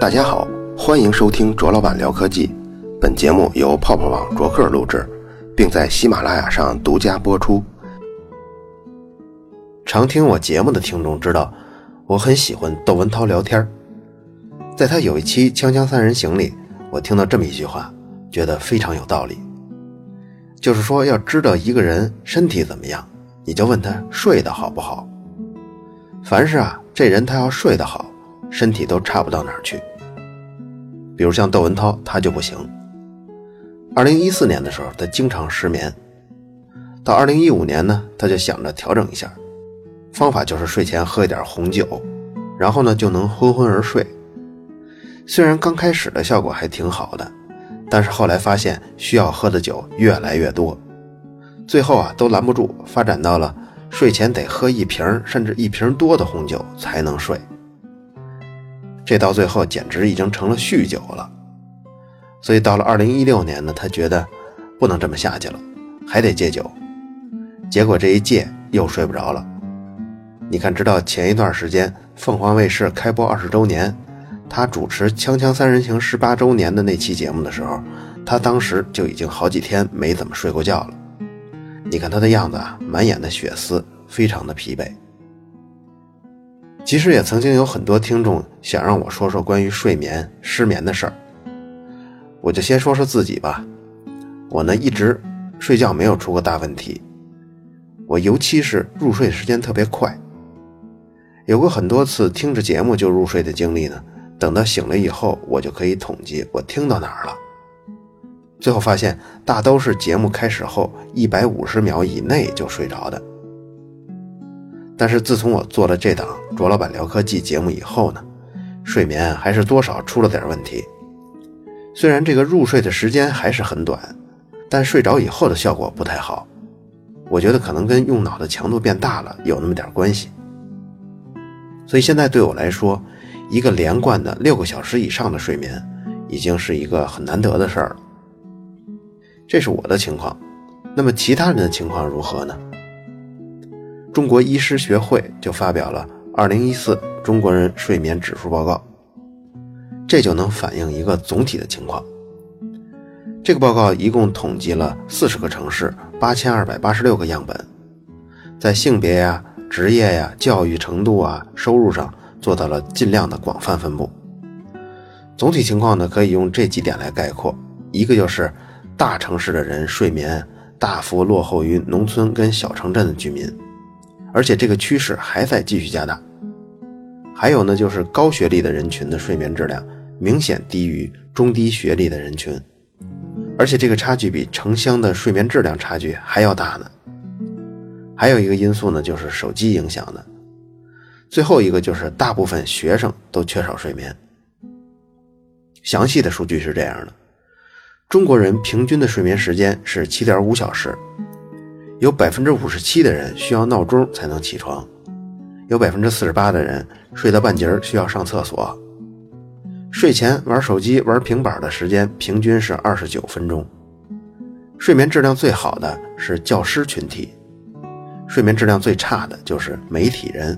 大家好，欢迎收听卓老板聊科技。本节目由泡泡网卓克录制，并在喜马拉雅上独家播出。常听我节目的听众知道，我很喜欢窦文涛聊天在他有一期《锵锵三人行》里，我听到这么一句话，觉得非常有道理。就是说，要知道一个人身体怎么样，你就问他睡得好不好。凡是啊，这人他要睡得好。身体都差不到哪儿去。比如像窦文涛，他就不行。二零一四年的时候，他经常失眠。到二零一五年呢，他就想着调整一下，方法就是睡前喝一点红酒，然后呢就能昏昏而睡。虽然刚开始的效果还挺好的，但是后来发现需要喝的酒越来越多，最后啊都拦不住，发展到了睡前得喝一瓶甚至一瓶多的红酒才能睡。这到最后简直已经成了酗酒了，所以到了二零一六年呢，他觉得不能这么下去了，还得戒酒。结果这一戒又睡不着了。你看，直到前一段时间凤凰卫视开播二十周年，他主持《锵锵三人行》十八周年的那期节目的时候，他当时就已经好几天没怎么睡过觉了。你看他的样子啊，满眼的血丝，非常的疲惫。其实也曾经有很多听众想让我说说关于睡眠失眠的事儿，我就先说说自己吧。我呢一直睡觉没有出过大问题，我尤其是入睡时间特别快，有过很多次听着节目就入睡的经历呢。等到醒了以后，我就可以统计我听到哪儿了，最后发现大都是节目开始后一百五十秒以内就睡着的。但是自从我做了这档卓老板聊科技节目以后呢，睡眠还是多少出了点问题。虽然这个入睡的时间还是很短，但睡着以后的效果不太好。我觉得可能跟用脑的强度变大了有那么点关系。所以现在对我来说，一个连贯的六个小时以上的睡眠，已经是一个很难得的事儿了。这是我的情况，那么其他人的情况如何呢？中国医师学会就发表了《二零一四中国人睡眠指数报告》，这就能反映一个总体的情况。这个报告一共统计了四十个城市八千二百八十六个样本，在性别呀、职业呀、教育程度啊、收入上做到了尽量的广泛分布。总体情况呢，可以用这几点来概括：一个就是大城市的人睡眠大幅落后于农村跟小城镇的居民。而且这个趋势还在继续加大。还有呢，就是高学历的人群的睡眠质量明显低于中低学历的人群，而且这个差距比城乡的睡眠质量差距还要大呢。还有一个因素呢，就是手机影响的。最后一个就是大部分学生都缺少睡眠。详细的数据是这样的：中国人平均的睡眠时间是七点五小时。有百分之五十七的人需要闹钟才能起床，有百分之四十八的人睡到半截需要上厕所。睡前玩手机、玩平板的时间平均是二十九分钟。睡眠质量最好的是教师群体，睡眠质量最差的就是媒体人。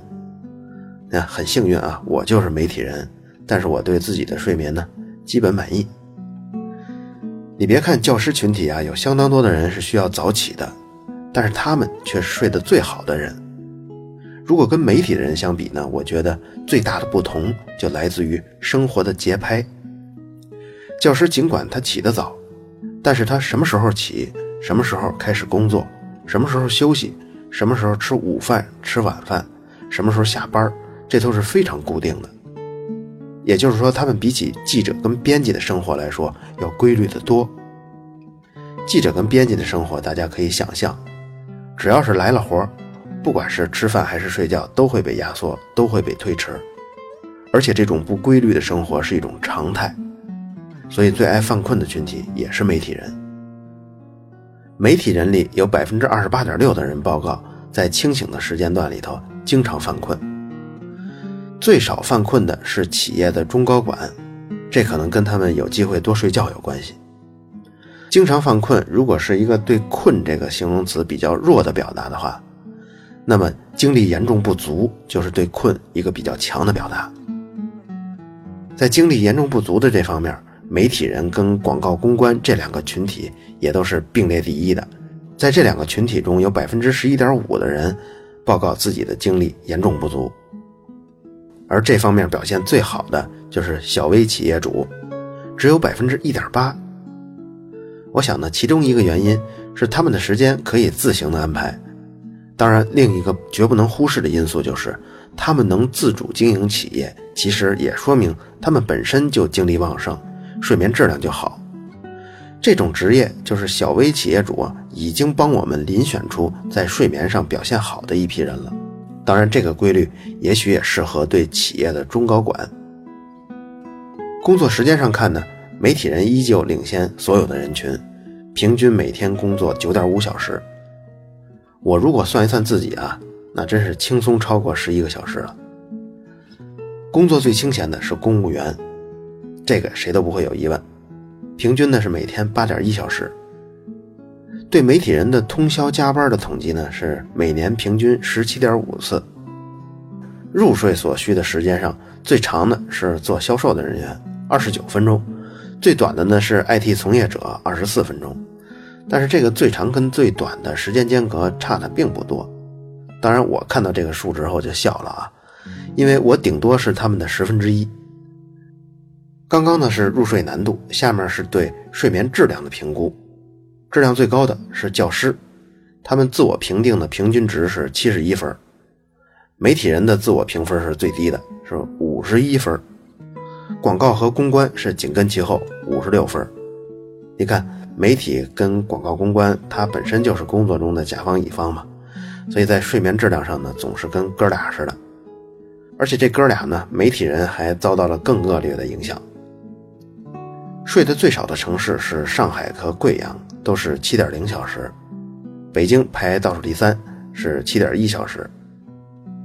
那很幸运啊，我就是媒体人，但是我对自己的睡眠呢基本满意。你别看教师群体啊，有相当多的人是需要早起的。但是他们却是睡得最好的人。如果跟媒体的人相比呢？我觉得最大的不同就来自于生活的节拍。教师尽管他起得早，但是他什么时候起，什么时候开始工作，什么时候休息，什么时候吃午饭、吃晚饭，什么时候下班，这都是非常固定的。也就是说，他们比起记者跟编辑的生活来说，要规律的多。记者跟编辑的生活，大家可以想象。只要是来了活不管是吃饭还是睡觉，都会被压缩，都会被推迟。而且这种不规律的生活是一种常态，所以最爱犯困的群体也是媒体人。媒体人里有百分之二十八点六的人报告，在清醒的时间段里头经常犯困。最少犯困的是企业的中高管，这可能跟他们有机会多睡觉有关系。经常犯困，如果是一个对“困”这个形容词比较弱的表达的话，那么精力严重不足就是对“困”一个比较强的表达。在精力严重不足的这方面，媒体人跟广告公关这两个群体也都是并列第一的。在这两个群体中，有百分之十一点五的人报告自己的精力严重不足，而这方面表现最好的就是小微企业主，只有百分之一点八。我想呢，其中一个原因是他们的时间可以自行的安排。当然，另一个绝不能忽视的因素就是，他们能自主经营企业，其实也说明他们本身就精力旺盛，睡眠质量就好。这种职业就是小微企业主啊已经帮我们遴选出在睡眠上表现好的一批人了。当然，这个规律也许也适合对企业的中高管。工作时间上看呢，媒体人依旧领先所有的人群，平均每天工作九点五小时。我如果算一算自己啊，那真是轻松超过十一个小时了。工作最清闲的是公务员，这个谁都不会有疑问。平均呢是每天八点一小时。对媒体人的通宵加班的统计呢是每年平均十七点五次。入睡所需的时间上，最长的是做销售的人员，二十九分钟；最短的呢是 IT 从业者，二十四分钟。但是这个最长跟最短的时间间隔差的并不多，当然我看到这个数之后就笑了啊，因为我顶多是他们的十分之一。刚刚呢是入睡难度，下面是对睡眠质量的评估，质量最高的是教师，他们自我评定的平均值是七十一分，媒体人的自我评分是最低的，是五十一分，广告和公关是紧跟其后，五十六分，你看。媒体跟广告公关，它本身就是工作中的甲方乙方嘛，所以在睡眠质量上呢，总是跟哥俩似的。而且这哥俩呢，媒体人还遭到了更恶劣的影响。睡得最少的城市是上海和贵阳，都是七点零小时；北京排倒数第三，是七点一小时；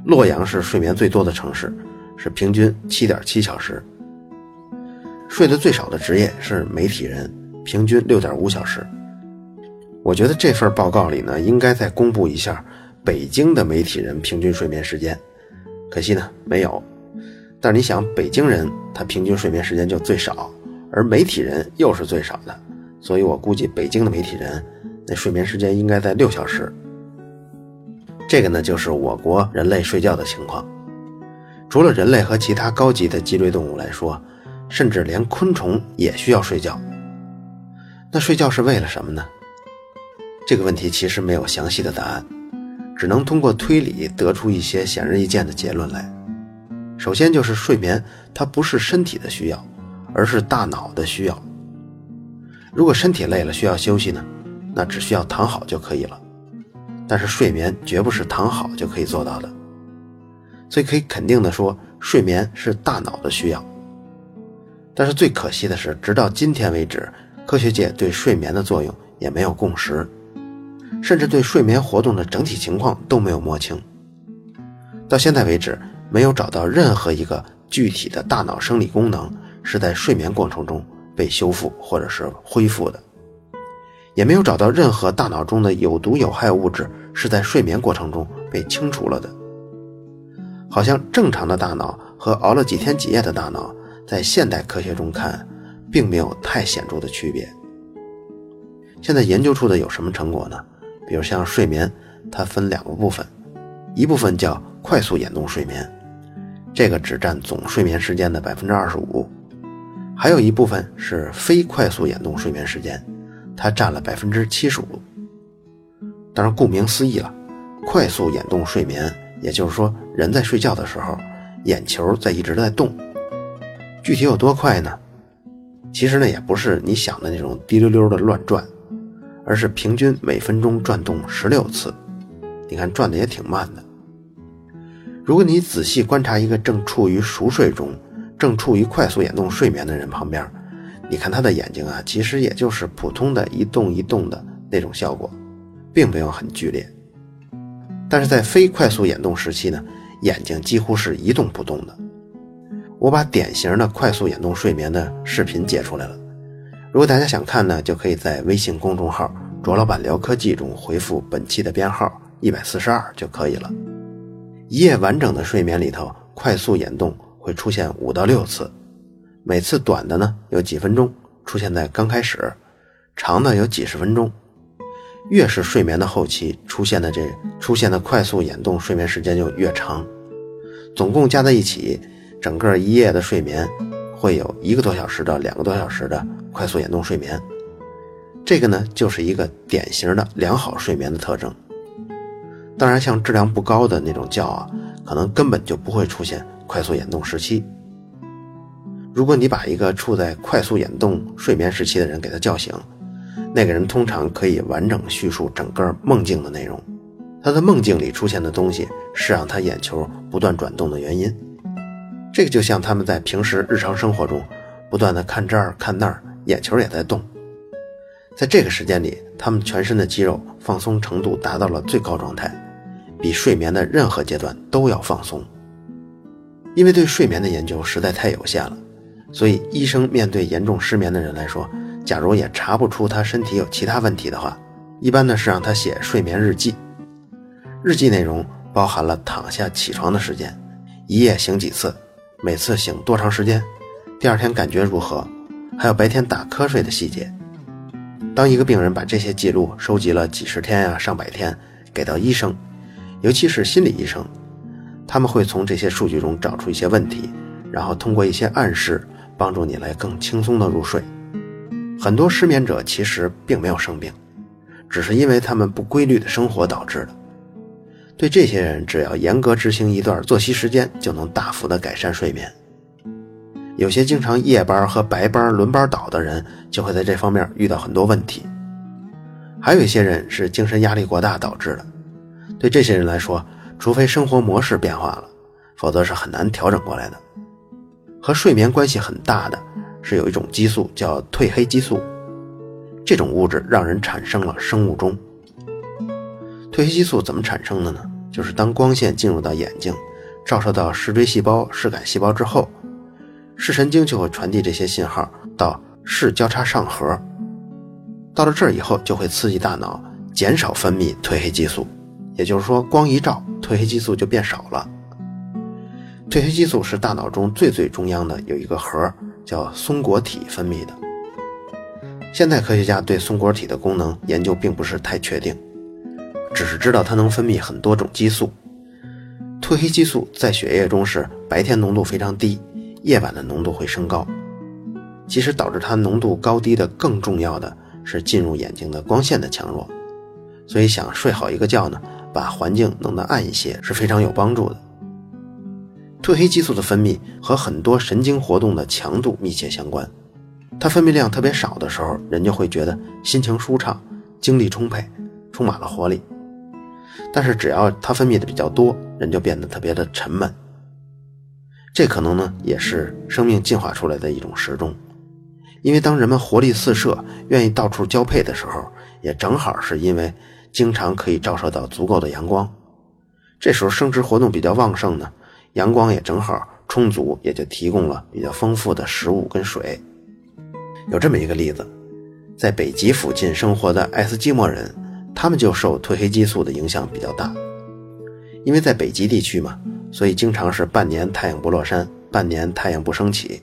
洛阳是睡眠最多的城市，是平均七点七小时。睡得最少的职业是媒体人。平均六点五小时，我觉得这份报告里呢，应该再公布一下北京的媒体人平均睡眠时间。可惜呢，没有。但是你想，北京人他平均睡眠时间就最少，而媒体人又是最少的，所以我估计北京的媒体人那睡眠时间应该在六小时。这个呢，就是我国人类睡觉的情况。除了人类和其他高级的脊椎动物来说，甚至连昆虫也需要睡觉。那睡觉是为了什么呢？这个问题其实没有详细的答案，只能通过推理得出一些显而易见的结论来。首先就是睡眠，它不是身体的需要，而是大脑的需要。如果身体累了需要休息呢，那只需要躺好就可以了。但是睡眠绝不是躺好就可以做到的，所以可以肯定的说，睡眠是大脑的需要。但是最可惜的是，直到今天为止。科学界对睡眠的作用也没有共识，甚至对睡眠活动的整体情况都没有摸清。到现在为止，没有找到任何一个具体的大脑生理功能是在睡眠过程中被修复或者是恢复的，也没有找到任何大脑中的有毒有害物质是在睡眠过程中被清除了的。好像正常的大脑和熬了几天几夜的大脑，在现代科学中看。并没有太显著的区别。现在研究出的有什么成果呢？比如像睡眠，它分两个部分，一部分叫快速眼动睡眠，这个只占总睡眠时间的百分之二十五；还有一部分是非快速眼动睡眠时间，它占了百分之七十五。当然，顾名思义了，快速眼动睡眠，也就是说人在睡觉的时候，眼球在一直在动。具体有多快呢？其实呢，也不是你想的那种滴溜溜的乱转，而是平均每分钟转动十六次。你看转的也挺慢的。如果你仔细观察一个正处于熟睡中、正处于快速眼动睡眠的人旁边，你看他的眼睛啊，其实也就是普通的一动一动的那种效果，并没有很剧烈。但是在非快速眼动时期呢，眼睛几乎是一动不动的。我把典型的快速眼动睡眠的视频截出来了，如果大家想看呢，就可以在微信公众号“卓老板聊科技”中回复本期的编号一百四十二就可以了。一夜完整的睡眠里头，快速眼动会出现五到六次，每次短的呢有几分钟，出现在刚开始；长的有几十分钟。越是睡眠的后期出现的这出现的快速眼动睡眠时间就越长，总共加在一起，整个一夜的睡眠会有一个多小时到两个多小时的快速眼动睡眠。这个呢就是一个典型的良好睡眠的特征。当然，像质量不高的那种觉啊，可能根本就不会出现快速眼动时期。如果你把一个处在快速眼动睡眠时期的人给他叫醒，那个人通常可以完整叙述整个梦境的内容。他的梦境里出现的东西是让他眼球不断转动的原因。这个就像他们在平时日常生活中不断的看这儿看那儿，眼球也在动。在这个时间里，他们全身的肌肉放松程度达到了最高状态。比睡眠的任何阶段都要放松，因为对睡眠的研究实在太有限了，所以医生面对严重失眠的人来说，假如也查不出他身体有其他问题的话，一般呢是让他写睡眠日记。日记内容包含了躺下起床的时间，一夜醒几次，每次醒多长时间，第二天感觉如何，还有白天打瞌睡的细节。当一个病人把这些记录收集了几十天呀、上百天，给到医生。尤其是心理医生，他们会从这些数据中找出一些问题，然后通过一些暗示帮助你来更轻松的入睡。很多失眠者其实并没有生病，只是因为他们不规律的生活导致的。对这些人，只要严格执行一段作息时间，就能大幅的改善睡眠。有些经常夜班和白班轮班倒的人，就会在这方面遇到很多问题。还有一些人是精神压力过大导致的。对这些人来说，除非生活模式变化了，否则是很难调整过来的。和睡眠关系很大的是有一种激素叫褪黑激素，这种物质让人产生了生物钟。褪黑激素怎么产生的呢？就是当光线进入到眼睛，照射到视锥细胞、视杆细胞之后，视神经就会传递这些信号到视交叉上核，到了这儿以后就会刺激大脑减少分泌褪黑激素。也就是说，光一照，褪黑激素就变少了。褪黑激素是大脑中最最中央的有一个核，叫松果体分泌的。现代科学家对松果体的功能研究并不是太确定，只是知道它能分泌很多种激素。褪黑激素在血液中是白天浓度非常低，夜晚的浓度会升高。其实导致它浓度高低的更重要的是进入眼睛的光线的强弱。所以想睡好一个觉呢？把环境弄得暗一些是非常有帮助的。褪黑激素的分泌和很多神经活动的强度密切相关，它分泌量特别少的时候，人就会觉得心情舒畅、精力充沛、充满了活力；但是只要它分泌的比较多，人就变得特别的沉闷。这可能呢也是生命进化出来的一种时钟，因为当人们活力四射、愿意到处交配的时候，也正好是因为。经常可以照射到足够的阳光，这时候生殖活动比较旺盛呢，阳光也正好充足，也就提供了比较丰富的食物跟水。有这么一个例子，在北极附近生活的爱斯基摩人，他们就受褪黑激素的影响比较大，因为在北极地区嘛，所以经常是半年太阳不落山，半年太阳不升起。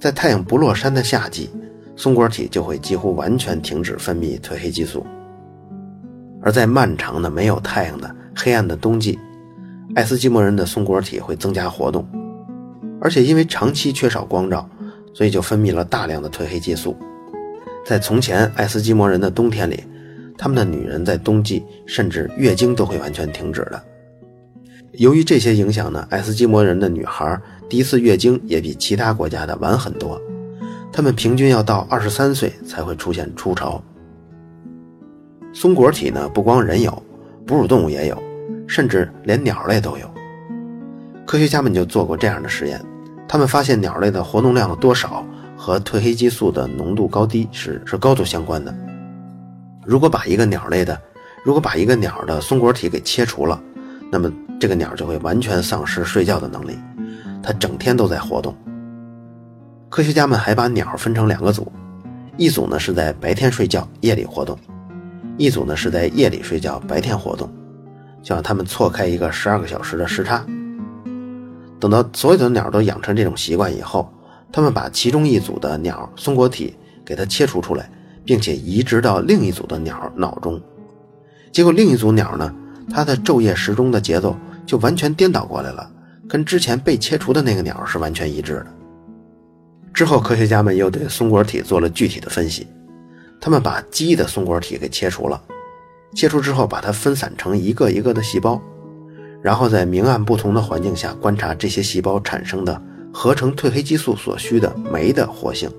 在太阳不落山的夏季，松果体就会几乎完全停止分泌褪黑激素。而在漫长的没有太阳的黑暗的冬季，爱斯基摩人的松果体会增加活动，而且因为长期缺少光照，所以就分泌了大量的褪黑激素。在从前爱斯基摩人的冬天里，他们的女人在冬季甚至月经都会完全停止的。由于这些影响呢，爱斯基摩人的女孩第一次月经也比其他国家的晚很多，她们平均要到二十三岁才会出现初潮。松果体呢，不光人有，哺乳动物也有，甚至连鸟类都有。科学家们就做过这样的实验，他们发现鸟类的活动量的多少和褪黑激素的浓度高低是是高度相关的。如果把一个鸟类的，如果把一个鸟的松果体给切除了，那么这个鸟就会完全丧失睡觉的能力，它整天都在活动。科学家们还把鸟分成两个组，一组呢是在白天睡觉，夜里活动。一组呢是在夜里睡觉，白天活动，就让他们错开一个十二个小时的时差。等到所有的鸟都养成这种习惯以后，他们把其中一组的鸟松果体给它切除出来，并且移植到另一组的鸟脑中。结果另一组鸟呢，它的昼夜时钟的节奏就完全颠倒过来了，跟之前被切除的那个鸟是完全一致的。之后，科学家们又对松果体做了具体的分析，他们把鸡的松果体给切除了，切除之后把它分散成一个一个的细胞，然后在明暗不同的环境下观察这些细胞产生的合成褪黑激素所需的酶的活性，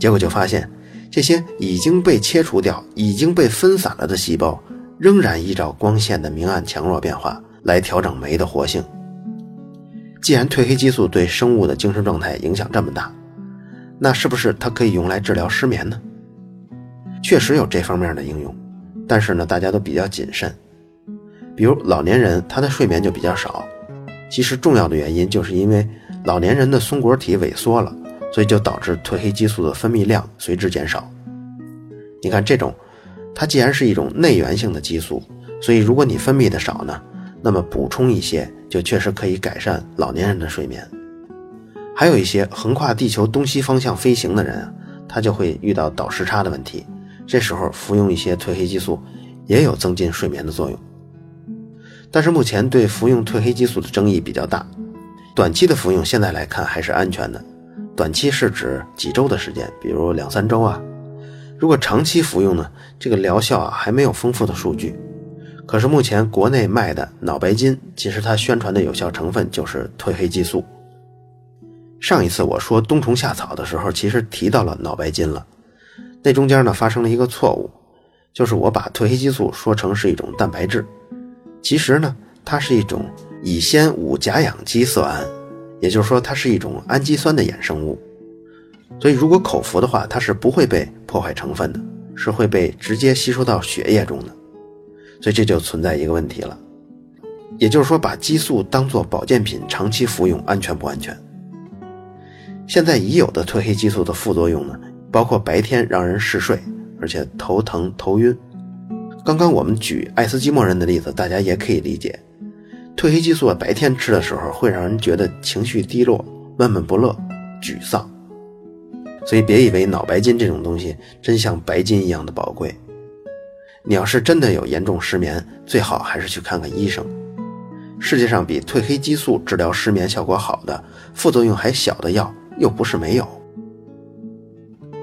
结果就发现。这些已经被切除掉、已经被分散了的细胞，仍然依照光线的明暗强弱变化来调整酶的活性。既然褪黑激素对生物的精神状态影响这么大，那是不是它可以用来治疗失眠呢？确实有这方面的应用，但是呢，大家都比较谨慎。比如老年人，他的睡眠就比较少。其实重要的原因就是因为老年人的松果体萎缩了。所以就导致褪黑激素的分泌量随之减少。你看，这种它既然是一种内源性的激素，所以如果你分泌的少呢，那么补充一些就确实可以改善老年人的睡眠。还有一些横跨地球东西方向飞行的人啊，他就会遇到倒时差的问题，这时候服用一些褪黑激素也有增进睡眠的作用。但是目前对服用褪黑激素的争议比较大，短期的服用现在来看还是安全的。短期是指几周的时间，比如两三周啊。如果长期服用呢，这个疗效啊还没有丰富的数据。可是目前国内卖的脑白金，其实它宣传的有效成分就是褪黑激素。上一次我说冬虫夏草的时候，其实提到了脑白金了。那中间呢发生了一个错误，就是我把褪黑激素说成是一种蛋白质，其实呢它是一种乙酰五甲氧基色胺。也就是说，它是一种氨基酸的衍生物，所以如果口服的话，它是不会被破坏成分的，是会被直接吸收到血液中的。所以这就存在一个问题了，也就是说，把激素当做保健品长期服用安全不安全？现在已有的褪黑激素的副作用呢，包括白天让人嗜睡，而且头疼头晕。刚刚我们举爱斯基摩人的例子，大家也可以理解。褪黑激素白天吃的时候会让人觉得情绪低落、闷闷不乐、沮丧，所以别以为脑白金这种东西真像白金一样的宝贵。你要是真的有严重失眠，最好还是去看看医生。世界上比褪黑激素治疗失眠效果好的、副作用还小的药又不是没有。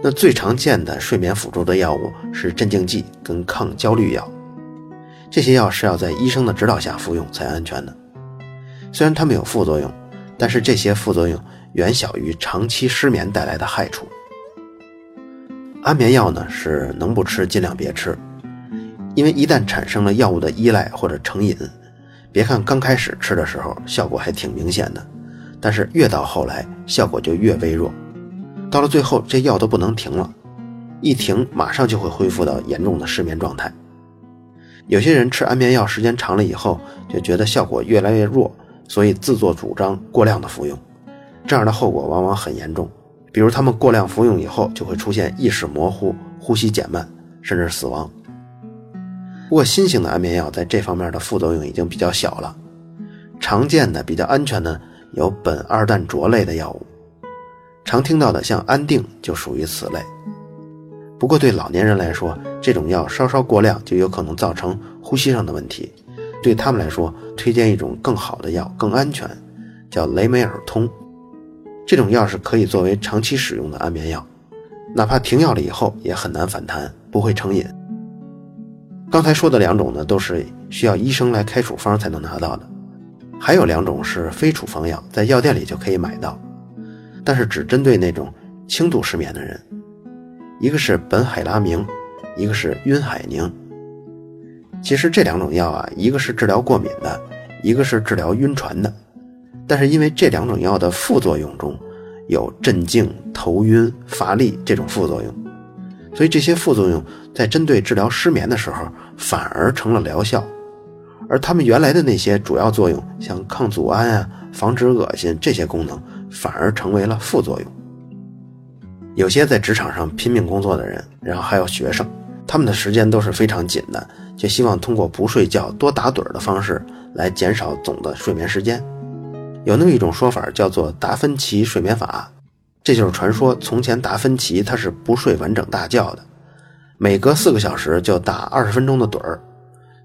那最常见的睡眠辅助的药物是镇静剂跟抗焦虑药。这些药是要在医生的指导下服用才安全的。虽然它们有副作用，但是这些副作用远小于长期失眠带来的害处。安眠药呢是能不吃尽量别吃，因为一旦产生了药物的依赖或者成瘾，别看刚开始吃的时候效果还挺明显的，但是越到后来效果就越微弱，到了最后这药都不能停了，一停马上就会恢复到严重的失眠状态。有些人吃安眠药时间长了以后，就觉得效果越来越弱，所以自作主张过量的服用，这样的后果往往很严重。比如他们过量服用以后，就会出现意识模糊、呼吸减慢，甚至死亡。不过新型的安眠药在这方面的副作用已经比较小了，常见的比较安全的有苯二氮卓类的药物，常听到的像安定就属于此类。不过对老年人来说，这种药稍稍过量就有可能造成呼吸上的问题。对他们来说，推荐一种更好的药，更安全，叫雷美尔通。这种药是可以作为长期使用的安眠药，哪怕停药了以后也很难反弹，不会成瘾。刚才说的两种呢，都是需要医生来开处方才能拿到的，还有两种是非处方药，在药店里就可以买到，但是只针对那种轻度失眠的人。一个是苯海拉明，一个是晕海宁。其实这两种药啊，一个是治疗过敏的，一个是治疗晕船的。但是因为这两种药的副作用中有镇静、头晕、乏力这种副作用，所以这些副作用在针对治疗失眠的时候反而成了疗效，而他们原来的那些主要作用，像抗组胺啊、防止恶心这些功能，反而成为了副作用。有些在职场上拼命工作的人，然后还有学生，他们的时间都是非常紧的，就希望通过不睡觉、多打盹的方式来减少总的睡眠时间。有那么一种说法叫做达芬奇睡眠法，这就是传说从前达芬奇他是不睡完整大觉的，每隔四个小时就打二十分钟的盹儿，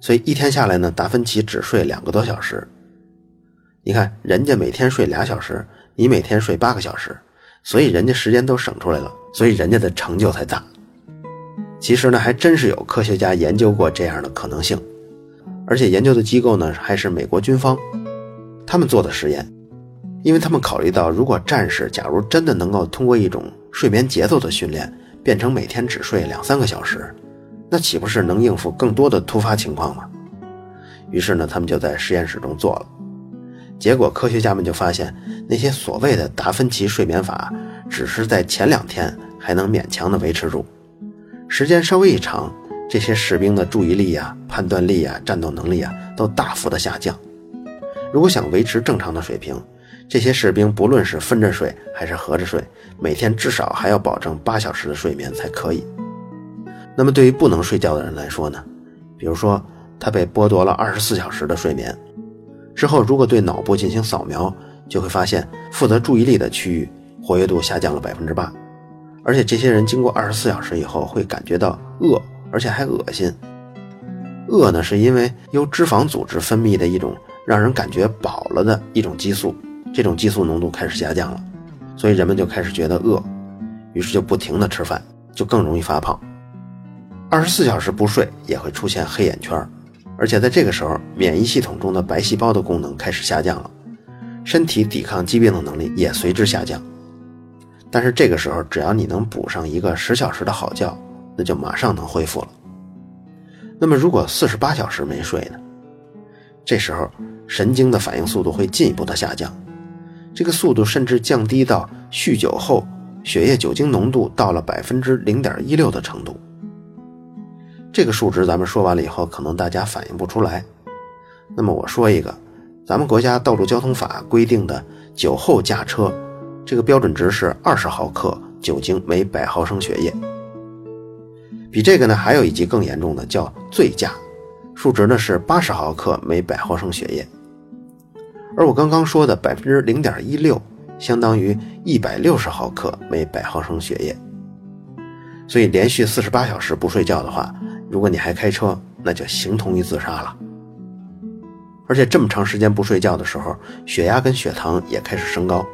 所以一天下来呢，达芬奇只睡两个多小时。你看人家每天睡俩小时，你每天睡八个小时，所以人家时间都省出来了，所以人家的成就才大。其实呢，还真是有科学家研究过这样的可能性，而且研究的机构呢还是美国军方，他们做的实验，因为他们考虑到，如果战士假如真的能够通过一种睡眠节奏的训练，变成每天只睡两三个小时，那岂不是能应付更多的突发情况吗？于是呢，他们就在实验室中做了，结果科学家们就发现，那些所谓的达芬奇睡眠法，只是在前两天还能勉强的维持住。时间稍微一长，这些士兵的注意力啊、判断力啊、战斗能力啊，都大幅的下降。如果想维持正常的水平，这些士兵不论是分着睡还是合着睡，每天至少还要保证八小时的睡眠才可以。那么对于不能睡觉的人来说呢？比如说他被剥夺了二十四小时的睡眠之后，如果对脑部进行扫描，就会发现负责注意力的区域活跃度下降了百分之八。而且这些人经过二十四小时以后会感觉到饿，而且还恶心。饿呢，是因为由脂肪组织分泌的一种让人感觉饱了的一种激素，这种激素浓度开始下降了，所以人们就开始觉得饿，于是就不停的吃饭，就更容易发胖。二十四小时不睡也会出现黑眼圈，而且在这个时候，免疫系统中的白细胞的功能开始下降了，身体抵抗疾病的能力也随之下降。但是这个时候，只要你能补上一个十小时的好觉，那就马上能恢复了。那么，如果四十八小时没睡呢？这时候神经的反应速度会进一步的下降，这个速度甚至降低到酗酒后血液酒精浓度到了百分之零点一六的程度。这个数值咱们说完了以后，可能大家反应不出来。那么我说一个，咱们国家道路交通法规定的酒后驾车。这个标准值是二十毫克酒精每百毫升血液，比这个呢还有一级更严重的叫醉驾，数值呢是八十毫克每百毫升血液。而我刚刚说的百分之零点一六，相当于一百六十毫克每百毫升血液。所以连续四十八小时不睡觉的话，如果你还开车，那就形同于自杀了。而且这么长时间不睡觉的时候，血压跟血糖也开始升高。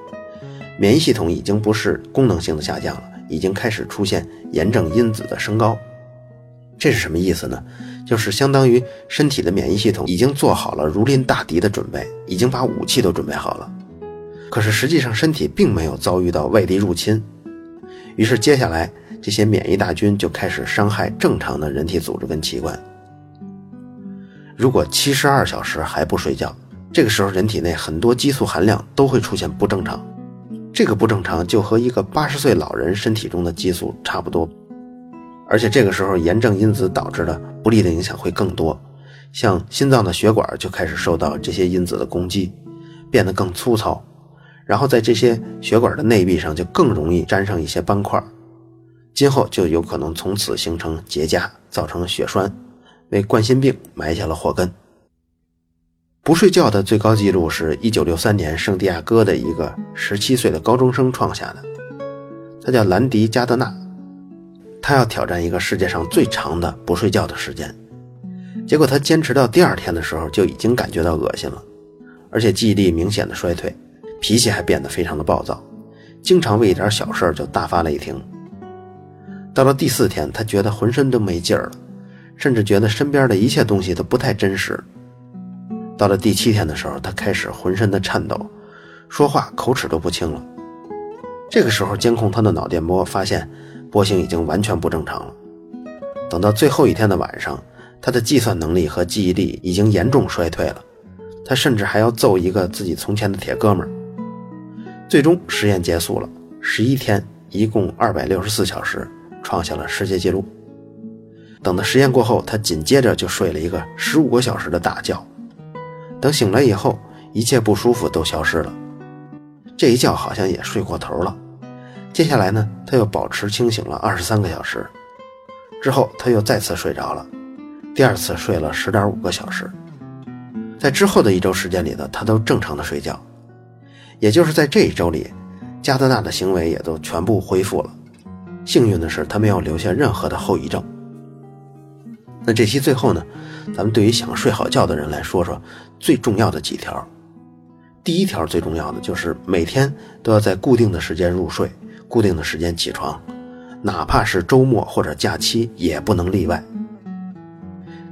免疫系统已经不是功能性的下降了，已经开始出现炎症因子的升高。这是什么意思呢？就是相当于身体的免疫系统已经做好了如临大敌的准备，已经把武器都准备好了。可是实际上身体并没有遭遇到外敌入侵，于是接下来这些免疫大军就开始伤害正常的人体组织跟器官。如果七十二小时还不睡觉，这个时候人体内很多激素含量都会出现不正常。这个不正常就和一个八十岁老人身体中的激素差不多，而且这个时候炎症因子导致的不利的影响会更多，像心脏的血管就开始受到这些因子的攻击，变得更粗糙，然后在这些血管的内壁上就更容易沾上一些斑块，今后就有可能从此形成结痂，造成血栓，为冠心病埋下了祸根。不睡觉的最高纪录是一九六三年圣地亚哥的一个十七岁的高中生创下的，他叫兰迪加德纳，他要挑战一个世界上最长的不睡觉的时间，结果他坚持到第二天的时候就已经感觉到恶心了，而且记忆力明显的衰退，脾气还变得非常的暴躁，经常为一点小事就大发雷霆。到了第四天，他觉得浑身都没劲儿了，甚至觉得身边的一切东西都不太真实。到了第七天的时候，他开始浑身的颤抖，说话口齿都不清了。这个时候，监控他的脑电波发现波形已经完全不正常了。等到最后一天的晚上，他的计算能力和记忆力已经严重衰退了。他甚至还要揍一个自己从前的铁哥们儿。最终实验结束了，十一天，一共二百六十四小时，创下了世界纪录。等到实验过后，他紧接着就睡了一个十五个小时的大觉。等醒来以后，一切不舒服都消失了。这一觉好像也睡过头了。接下来呢，他又保持清醒了二十三个小时，之后他又再次睡着了，第二次睡了十点五个小时。在之后的一周时间里呢，他都正常的睡觉。也就是在这一周里，加德纳的行为也都全部恢复了。幸运的是，他没有留下任何的后遗症。那这期最后呢，咱们对于想睡好觉的人来说说最重要的几条。第一条最重要的就是每天都要在固定的时间入睡，固定的时间起床，哪怕是周末或者假期也不能例外。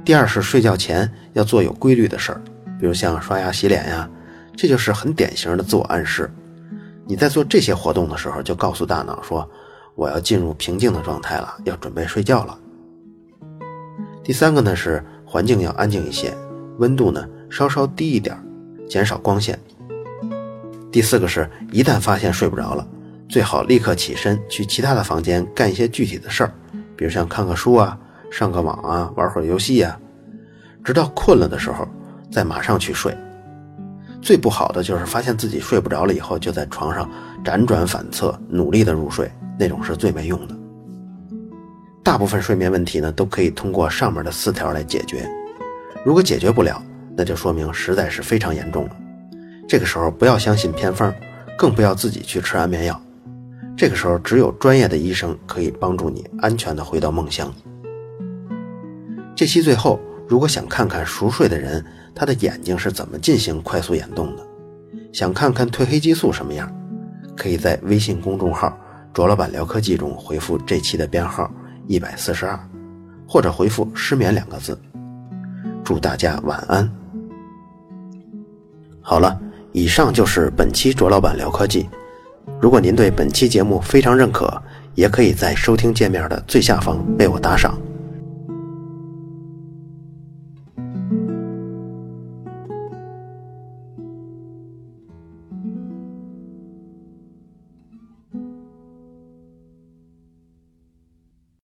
第二是睡觉前要做有规律的事儿，比如像刷牙洗脸呀，这就是很典型的自我暗示。你在做这些活动的时候，就告诉大脑说：“我要进入平静的状态了，要准备睡觉了。”第三个呢是环境要安静一些，温度呢稍稍低一点，减少光线。第四个是一旦发现睡不着了，最好立刻起身去其他的房间干一些具体的事儿，比如像看个书啊、上个网啊、玩会儿游戏呀，直到困了的时候再马上去睡。最不好的就是发现自己睡不着了以后，就在床上辗转反侧，努力的入睡，那种是最没用的。大部分睡眠问题呢，都可以通过上面的四条来解决。如果解决不了，那就说明实在是非常严重了。这个时候不要相信偏方，更不要自己去吃安眠药。这个时候只有专业的医生可以帮助你安全的回到梦乡。这期最后，如果想看看熟睡的人他的眼睛是怎么进行快速眼动的，想看看褪黑激素什么样，可以在微信公众号“卓老板聊科技”中回复这期的编号。一百四十二，或者回复“失眠”两个字。祝大家晚安。好了，以上就是本期卓老板聊科技。如果您对本期节目非常认可，也可以在收听界面的最下方为我打赏。